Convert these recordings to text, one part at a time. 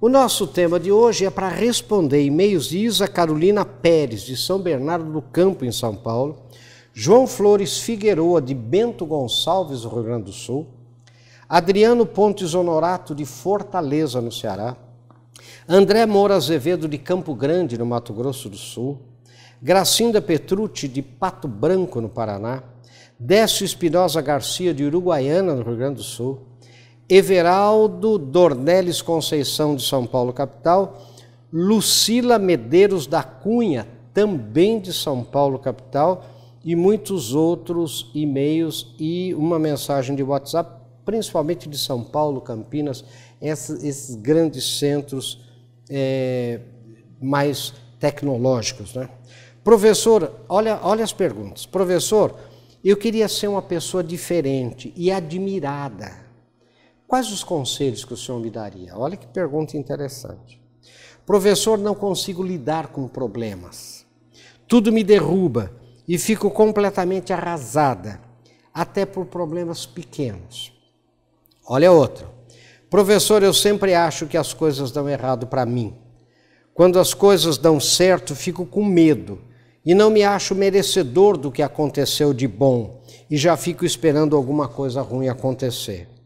O nosso tema de hoje é para responder e-mails de Isa Carolina Pérez, de São Bernardo do Campo, em São Paulo, João Flores Figueroa, de Bento Gonçalves, no Rio Grande do Sul, Adriano Pontes Honorato, de Fortaleza, no Ceará, André Moura Azevedo, de Campo Grande, no Mato Grosso do Sul, Gracinda Petrucci, de Pato Branco, no Paraná, Décio Espinosa Garcia, de Uruguaiana, no Rio Grande do Sul, Everaldo Dornelles Conceição, de São Paulo, capital, Lucila Medeiros da Cunha, também de São Paulo, capital, e muitos outros e-mails e uma mensagem de WhatsApp, principalmente de São Paulo, Campinas, esses, esses grandes centros é, mais tecnológicos. Né? Professor, olha, olha as perguntas. Professor, eu queria ser uma pessoa diferente e admirada. Quais os conselhos que o senhor me daria? Olha que pergunta interessante. Professor, não consigo lidar com problemas. Tudo me derruba e fico completamente arrasada, até por problemas pequenos. Olha outro. Professor, eu sempre acho que as coisas dão errado para mim. Quando as coisas dão certo, fico com medo e não me acho merecedor do que aconteceu de bom e já fico esperando alguma coisa ruim acontecer.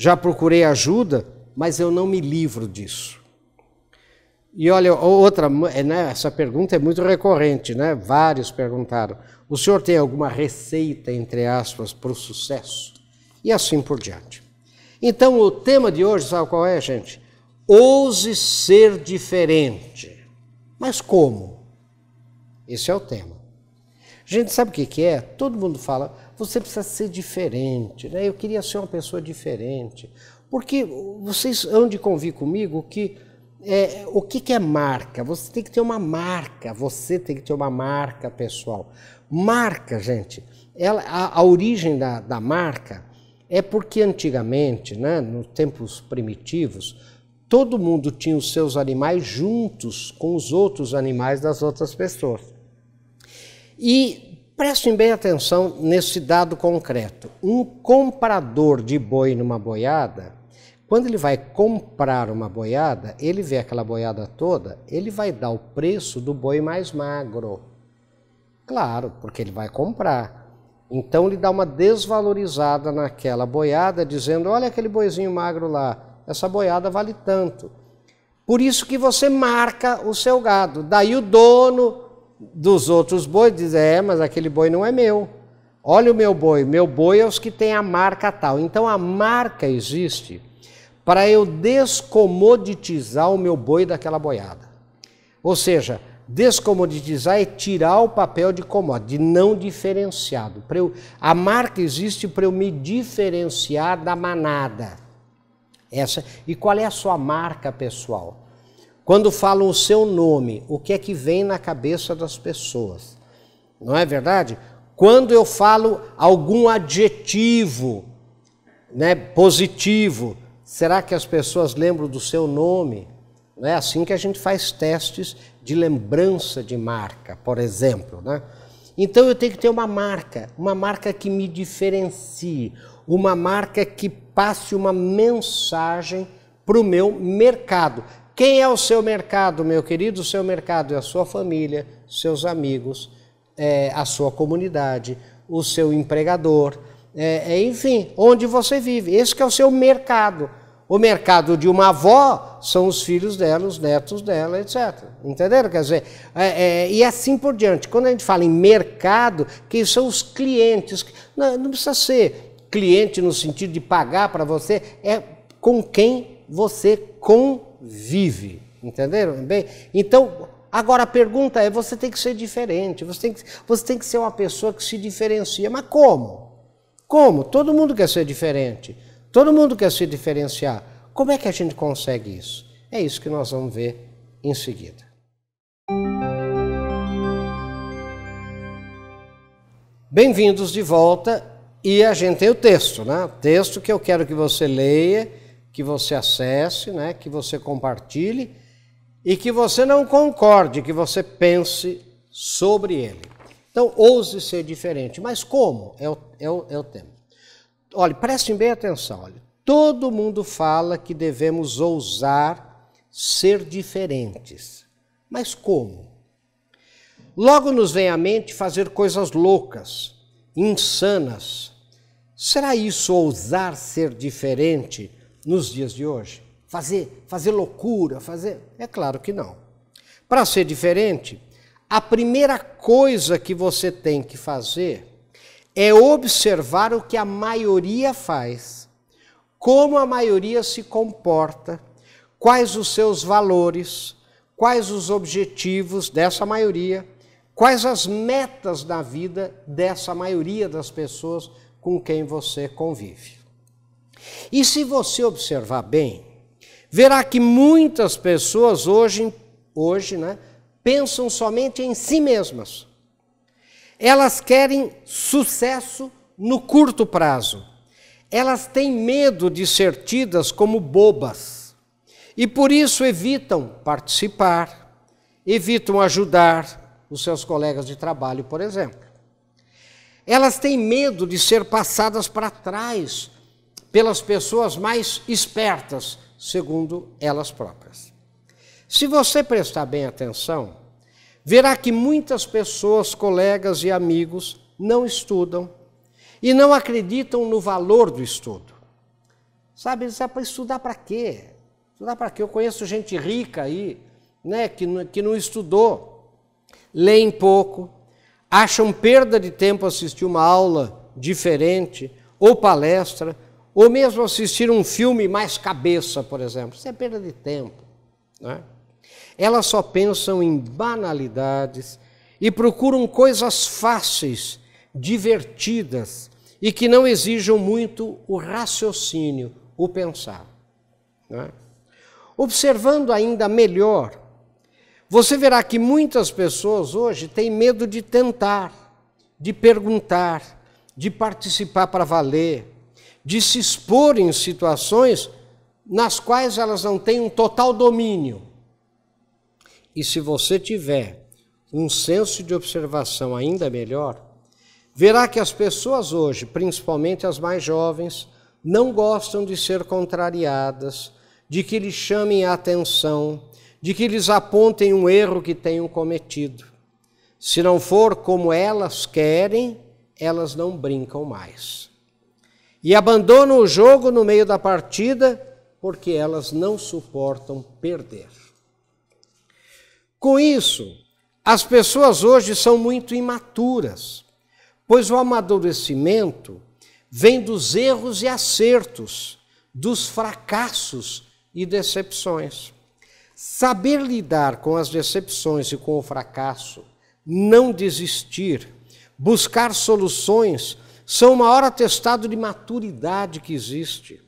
Já procurei ajuda, mas eu não me livro disso. E olha, outra, é, né, essa pergunta é muito recorrente, né? Vários perguntaram. O senhor tem alguma receita, entre aspas, para o sucesso? E assim por diante. Então, o tema de hoje, sabe qual é, gente? Ouse ser diferente. Mas como? Esse é o tema. Gente, sabe o que é? Todo mundo fala, você precisa ser diferente, né? Eu queria ser uma pessoa diferente. Porque vocês hão de convir comigo que é, o que, que é marca? Você tem que ter uma marca, você tem que ter uma marca pessoal. Marca, gente, ela, a, a origem da, da marca é porque antigamente, né, nos tempos primitivos, todo mundo tinha os seus animais juntos com os outros animais das outras pessoas. E Prestem bem atenção nesse dado concreto. Um comprador de boi numa boiada, quando ele vai comprar uma boiada, ele vê aquela boiada toda, ele vai dar o preço do boi mais magro. Claro, porque ele vai comprar. Então ele dá uma desvalorizada naquela boiada, dizendo: olha aquele boizinho magro lá, essa boiada vale tanto. Por isso que você marca o seu gado. Daí o dono dos outros bois, diz: é, mas aquele boi não é meu. Olha o meu boi, meu boi é os que tem a marca tal. Então a marca existe para eu descomoditizar o meu boi daquela boiada. Ou seja, descomoditizar é tirar o papel de commodity, de não diferenciado. Eu, a marca existe para eu me diferenciar da manada. Essa, e qual é a sua marca pessoal? Quando falam o seu nome, o que é que vem na cabeça das pessoas? Não é verdade? Quando eu falo algum adjetivo né, positivo, será que as pessoas lembram do seu nome? Não é assim que a gente faz testes de lembrança de marca, por exemplo. Né? Então eu tenho que ter uma marca, uma marca que me diferencie, uma marca que passe uma mensagem para o meu mercado. Quem é o seu mercado, meu querido? O seu mercado é a sua família, seus amigos, é a sua comunidade, o seu empregador, é, é, enfim, onde você vive. Esse é o seu mercado. O mercado de uma avó são os filhos dela, os netos dela, etc. Entenderam? Quer dizer, é, é, e assim por diante. Quando a gente fala em mercado, que são os clientes. Não, não precisa ser cliente no sentido de pagar para você, é com quem você convive vive. Entenderam? Bem, então, agora a pergunta é: você tem que ser diferente, você tem que, você tem que ser uma pessoa que se diferencia. Mas como? Como? Todo mundo quer ser diferente, todo mundo quer se diferenciar. Como é que a gente consegue isso? É isso que nós vamos ver em seguida. Bem-vindos de volta e a gente tem o texto, né? O texto que eu quero que você leia que você acesse, né, que você compartilhe e que você não concorde, que você pense sobre ele. Então, ouse ser diferente. Mas como? É o, é o, é o tema. Olha, prestem bem atenção. Olha. Todo mundo fala que devemos ousar ser diferentes. Mas como? Logo nos vem à mente fazer coisas loucas, insanas. Será isso ousar ser diferente nos dias de hoje? Fazer, fazer loucura, fazer? É claro que não. Para ser diferente, a primeira coisa que você tem que fazer é observar o que a maioria faz, como a maioria se comporta, quais os seus valores, quais os objetivos dessa maioria, quais as metas da vida dessa maioria das pessoas com quem você convive. E se você observar bem, verá que muitas pessoas hoje, hoje né, pensam somente em si mesmas elas querem sucesso no curto prazo. Elas têm medo de ser tidas como bobas e por isso evitam participar, evitam ajudar os seus colegas de trabalho, por exemplo. Elas têm medo de ser passadas para trás pelas pessoas mais espertas, segundo elas próprias. Se você prestar bem atenção, verá que muitas pessoas, colegas e amigos, não estudam e não acreditam no valor do estudo. Sabe, eles para estudar para quê? Estudar para quê? Eu conheço gente rica aí, né, que, que não estudou, leem pouco, acham perda de tempo assistir uma aula diferente, ou palestra, ou mesmo assistir um filme mais cabeça, por exemplo. Isso é perda de tempo. Né? Elas só pensam em banalidades e procuram coisas fáceis, divertidas e que não exijam muito o raciocínio, o pensar. É? Observando ainda melhor, você verá que muitas pessoas hoje têm medo de tentar, de perguntar, de participar para valer, de se expor em situações nas quais elas não têm um total domínio. E se você tiver um senso de observação ainda melhor, verá que as pessoas hoje, principalmente as mais jovens, não gostam de ser contrariadas, de que lhes chamem a atenção, de que lhes apontem um erro que tenham cometido. Se não for como elas querem, elas não brincam mais. E abandonam o jogo no meio da partida porque elas não suportam perder. Com isso, as pessoas hoje são muito imaturas, pois o amadurecimento vem dos erros e acertos, dos fracassos e decepções. Saber lidar com as decepções e com o fracasso, não desistir, buscar soluções, são o maior atestado de maturidade que existe.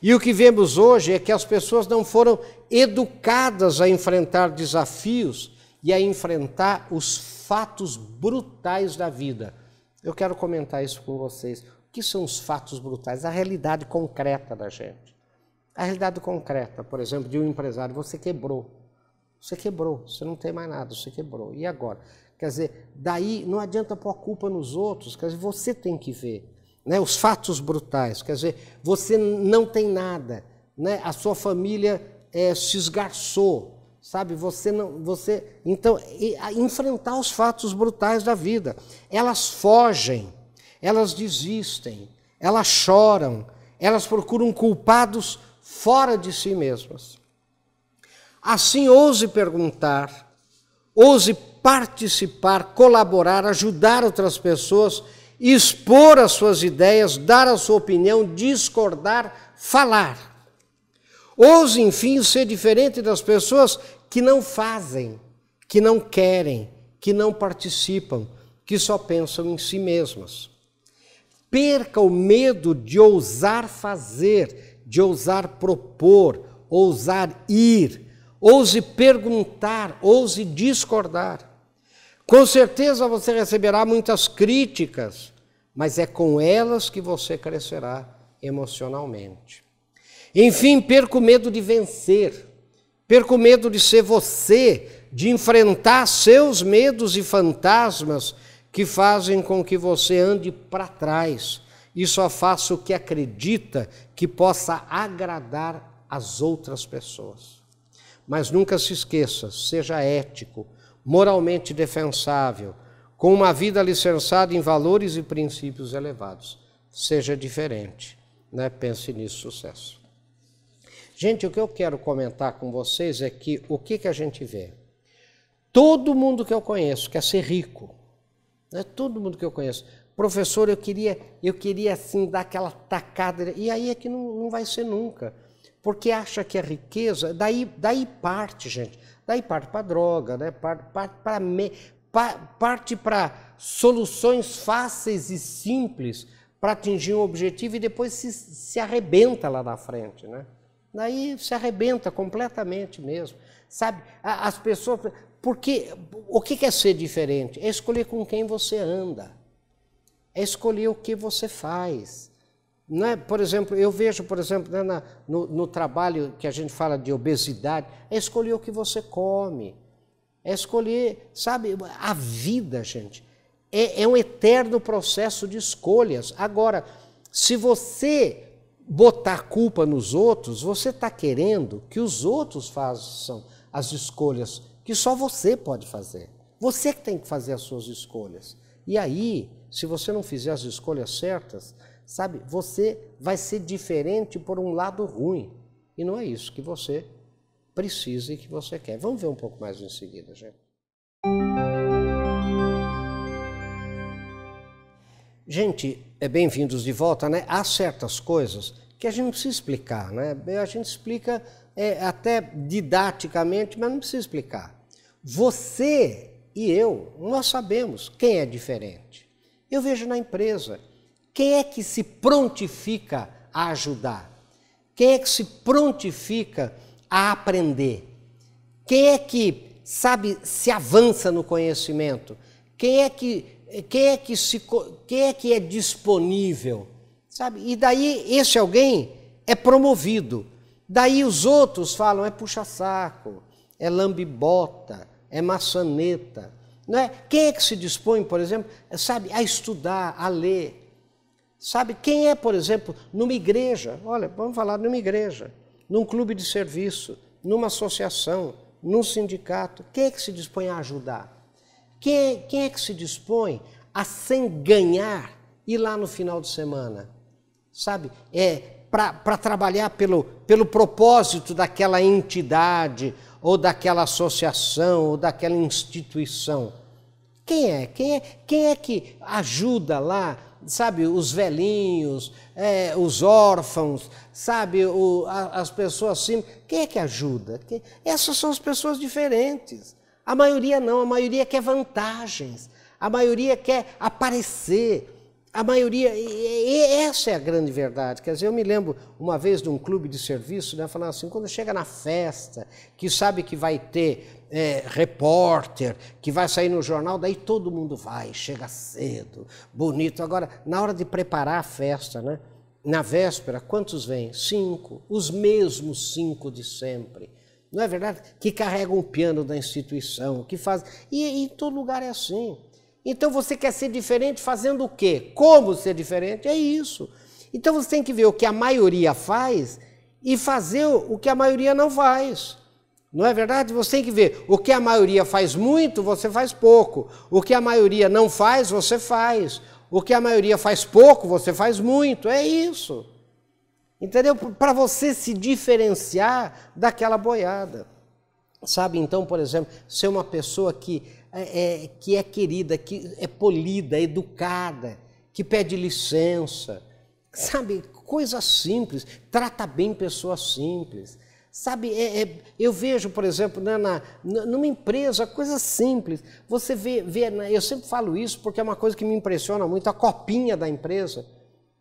E o que vemos hoje é que as pessoas não foram educadas a enfrentar desafios e a enfrentar os fatos brutais da vida. Eu quero comentar isso com vocês. O que são os fatos brutais? A realidade concreta da gente. A realidade concreta, por exemplo, de um empresário, você quebrou. Você quebrou, você não tem mais nada, você quebrou. E agora? Quer dizer, daí não adianta pôr a culpa nos outros, quer dizer, você tem que ver né, os fatos brutais. Quer dizer, você não tem nada, né, a sua família é, se esgarçou, sabe? Você não, você então e, enfrentar os fatos brutais da vida. Elas fogem, elas desistem, elas choram, elas procuram culpados fora de si mesmas. Assim, ouse perguntar, ouse participar, colaborar, ajudar outras pessoas expor as suas ideias, dar a sua opinião, discordar, falar. Ouse, enfim, ser diferente das pessoas que não fazem, que não querem, que não participam, que só pensam em si mesmas. Perca o medo de ousar fazer, de ousar propor, ousar ir, ouse perguntar, ouse discordar. Com certeza você receberá muitas críticas, mas é com elas que você crescerá emocionalmente. Enfim, perca o medo de vencer, perca o medo de ser você, de enfrentar seus medos e fantasmas que fazem com que você ande para trás e só faça o que acredita que possa agradar as outras pessoas. Mas nunca se esqueça, seja ético, moralmente defensável, com uma vida alicerçada em valores e princípios elevados. Seja diferente. Né? Pense nisso, sucesso. Gente, o que eu quero comentar com vocês é que o que, que a gente vê? Todo mundo que eu conheço quer ser rico. Né? Todo mundo que eu conheço. Professor, eu queria, eu queria assim dar aquela tacada. E aí é que não, não vai ser nunca. Porque acha que a riqueza, daí, daí parte, gente. Daí parte para droga, né? parte para parte para soluções fáceis e simples para atingir um objetivo e depois se, se arrebenta lá na frente, né? Daí se arrebenta completamente mesmo. Sabe, as pessoas. Porque o que é ser diferente? É escolher com quem você anda, é escolher o que você faz. Não é, por exemplo, eu vejo, por exemplo, né, na, no, no, trabalho que a gente fala de obesidade, é escolher o que você come, é escolher, sabe, a vida, gente, é, é um eterno processo de escolhas. Agora, se você botar culpa nos outros, você está querendo que os outros façam as escolhas que só você pode fazer. Você que tem que fazer as suas escolhas. E aí, se você não fizer as escolhas certas, sabe, você vai ser diferente por um lado ruim. E não é isso que você precisa e que você quer. Vamos ver um pouco mais em seguida, gente. Gente, é bem-vindos de volta, né? Há certas coisas que a gente não precisa explicar, né? A gente explica é, até didaticamente, mas não precisa explicar. Você e eu, nós sabemos quem é diferente. Eu vejo na empresa. Quem é que se prontifica a ajudar? Quem é que se prontifica a aprender? Quem é que, sabe, se avança no conhecimento? Quem é que, quem é, que se, quem é que é disponível? Sabe? E daí esse alguém é promovido. Daí os outros falam é puxa-saco, é lambibota, é maçaneta. Não é? Quem é que se dispõe, por exemplo, sabe, a estudar, a ler? Sabe, quem é, por exemplo, numa igreja, olha, vamos falar numa igreja, num clube de serviço, numa associação, num sindicato, quem é que se dispõe a ajudar? Quem é, quem é que se dispõe a, sem ganhar, ir lá no final de semana? Sabe, é para trabalhar pelo, pelo propósito daquela entidade, ou daquela associação, ou daquela instituição. Quem é? Quem é, quem é que ajuda lá sabe, os velhinhos, é, os órfãos, sabe, o, a, as pessoas assim. Quem é que ajuda? Quem? Essas são as pessoas diferentes. A maioria não, a maioria quer vantagens, a maioria quer aparecer. A maioria, e essa é a grande verdade. Quer dizer, eu me lembro uma vez de um clube de serviço, né, falando assim, quando chega na festa, que sabe que vai ter é, repórter, que vai sair no jornal, daí todo mundo vai, chega cedo, bonito. Agora, na hora de preparar a festa, né, na véspera, quantos vêm? Cinco, os mesmos cinco de sempre. Não é verdade? Que carregam o piano da instituição, que faz. E, e em todo lugar é assim. Então você quer ser diferente fazendo o quê? Como ser diferente? É isso. Então você tem que ver o que a maioria faz e fazer o que a maioria não faz. Não é verdade? Você tem que ver o que a maioria faz muito, você faz pouco. O que a maioria não faz, você faz. O que a maioria faz pouco, você faz muito. É isso. Entendeu? Para você se diferenciar daquela boiada. Sabe, então, por exemplo, ser uma pessoa que é, é, que é querida, que é polida, educada, que pede licença, sabe, coisas simples, trata bem pessoas simples. Sabe, é, é, eu vejo, por exemplo, né, na, numa empresa, coisas simples. Você vê, vê, né, eu sempre falo isso porque é uma coisa que me impressiona muito, a copinha da empresa.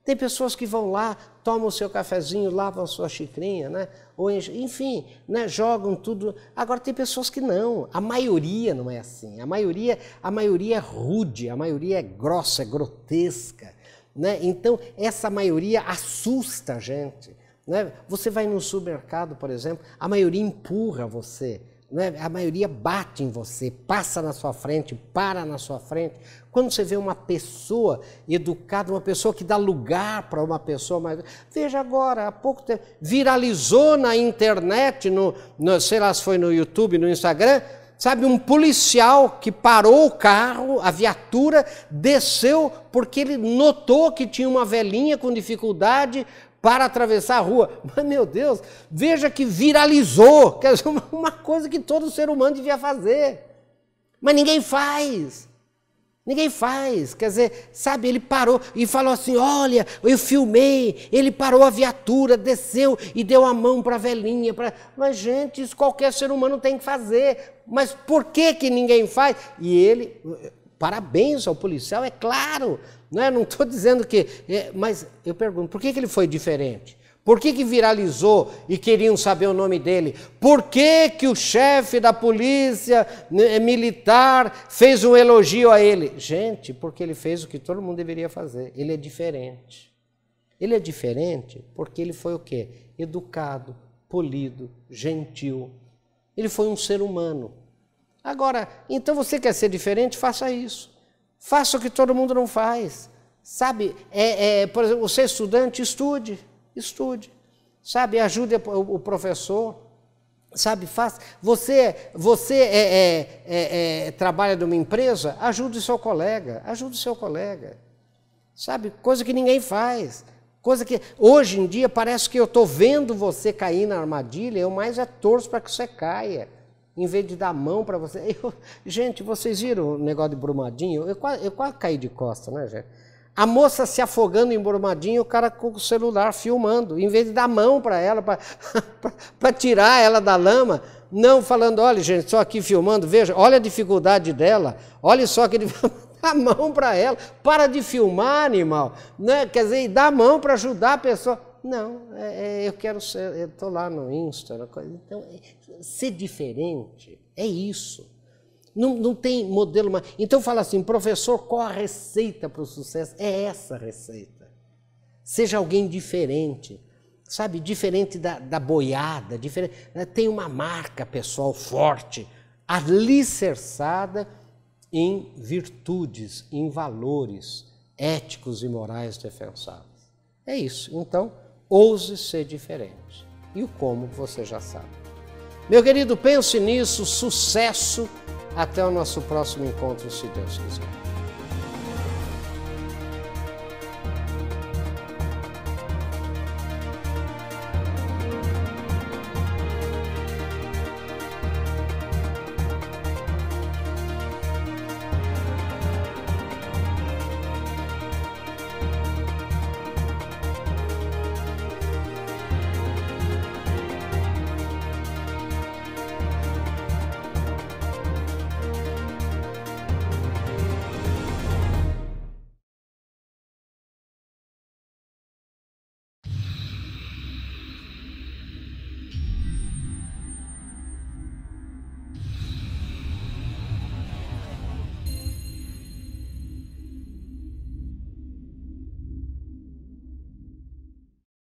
Tem pessoas que vão lá, tomam o seu cafezinho, lavam a sua xicrinha, né? Ou, enfim, né? jogam tudo. Agora tem pessoas que não. A maioria não é assim. A maioria, a maioria é rude, a maioria é grossa, é grotesca. Né? Então, essa maioria assusta a gente. Né? Você vai no supermercado, por exemplo, a maioria empurra você né? a maioria bate em você, passa na sua frente, para na sua frente. Quando você vê uma pessoa educada, uma pessoa que dá lugar para uma pessoa mais. Veja agora, há pouco tempo, viralizou na internet, no, no, sei lá se foi no YouTube, no Instagram, sabe, um policial que parou o carro, a viatura, desceu porque ele notou que tinha uma velhinha com dificuldade para atravessar a rua. Mas, meu Deus, veja que viralizou, quer dizer, uma coisa que todo ser humano devia fazer. Mas ninguém faz. Ninguém faz. Quer dizer, sabe, ele parou e falou assim: Olha, eu filmei. Ele parou a viatura, desceu e deu a mão para a velhinha. Pra... Mas, gente, isso qualquer ser humano tem que fazer. Mas por que, que ninguém faz? E ele, parabéns ao policial, é claro. Não é? Não estou dizendo que. É, mas eu pergunto, por que, que ele foi diferente? Por que, que viralizou e queriam saber o nome dele? Por que, que o chefe da polícia né, militar fez um elogio a ele? Gente, porque ele fez o que todo mundo deveria fazer. Ele é diferente. Ele é diferente porque ele foi o quê? Educado, polido, gentil. Ele foi um ser humano. Agora, então você quer ser diferente? Faça isso. Faça o que todo mundo não faz. Sabe, é, é, por exemplo, você é estudante, estude, estude. Sabe, ajude o professor. Sabe, faz. Você, você é, é, é, trabalha numa empresa, ajude seu colega, ajude seu colega. Sabe, coisa que ninguém faz. Coisa que hoje em dia parece que eu estou vendo você cair na armadilha, eu mais é torço para que você caia em vez de dar a mão para você. Eu, gente, vocês viram o negócio de Brumadinho? Eu eu quase caí de costa, né, gente? A moça se afogando em Brumadinho, o cara com o celular filmando, em vez de dar a mão para ela, para tirar ela da lama. Não falando, olha, gente, estou aqui filmando, veja, olha a dificuldade dela, olha só que dá a mão para ela, para de filmar, animal, né? quer dizer, dá a mão para ajudar a pessoa. Não, é, é, eu quero ser, eu estou lá no Insta, então, é, ser diferente é isso. Não, não tem modelo mais. Então fala assim, professor, qual a receita para o sucesso? É essa receita. Seja alguém diferente, sabe? Diferente da, da boiada, diferente. Né? Tem uma marca pessoal forte, alicerçada em virtudes, em valores éticos e morais defensáveis. É isso. Então, Ouse ser diferente. E o como você já sabe. Meu querido, pense nisso, sucesso. Até o nosso próximo encontro, se Deus quiser.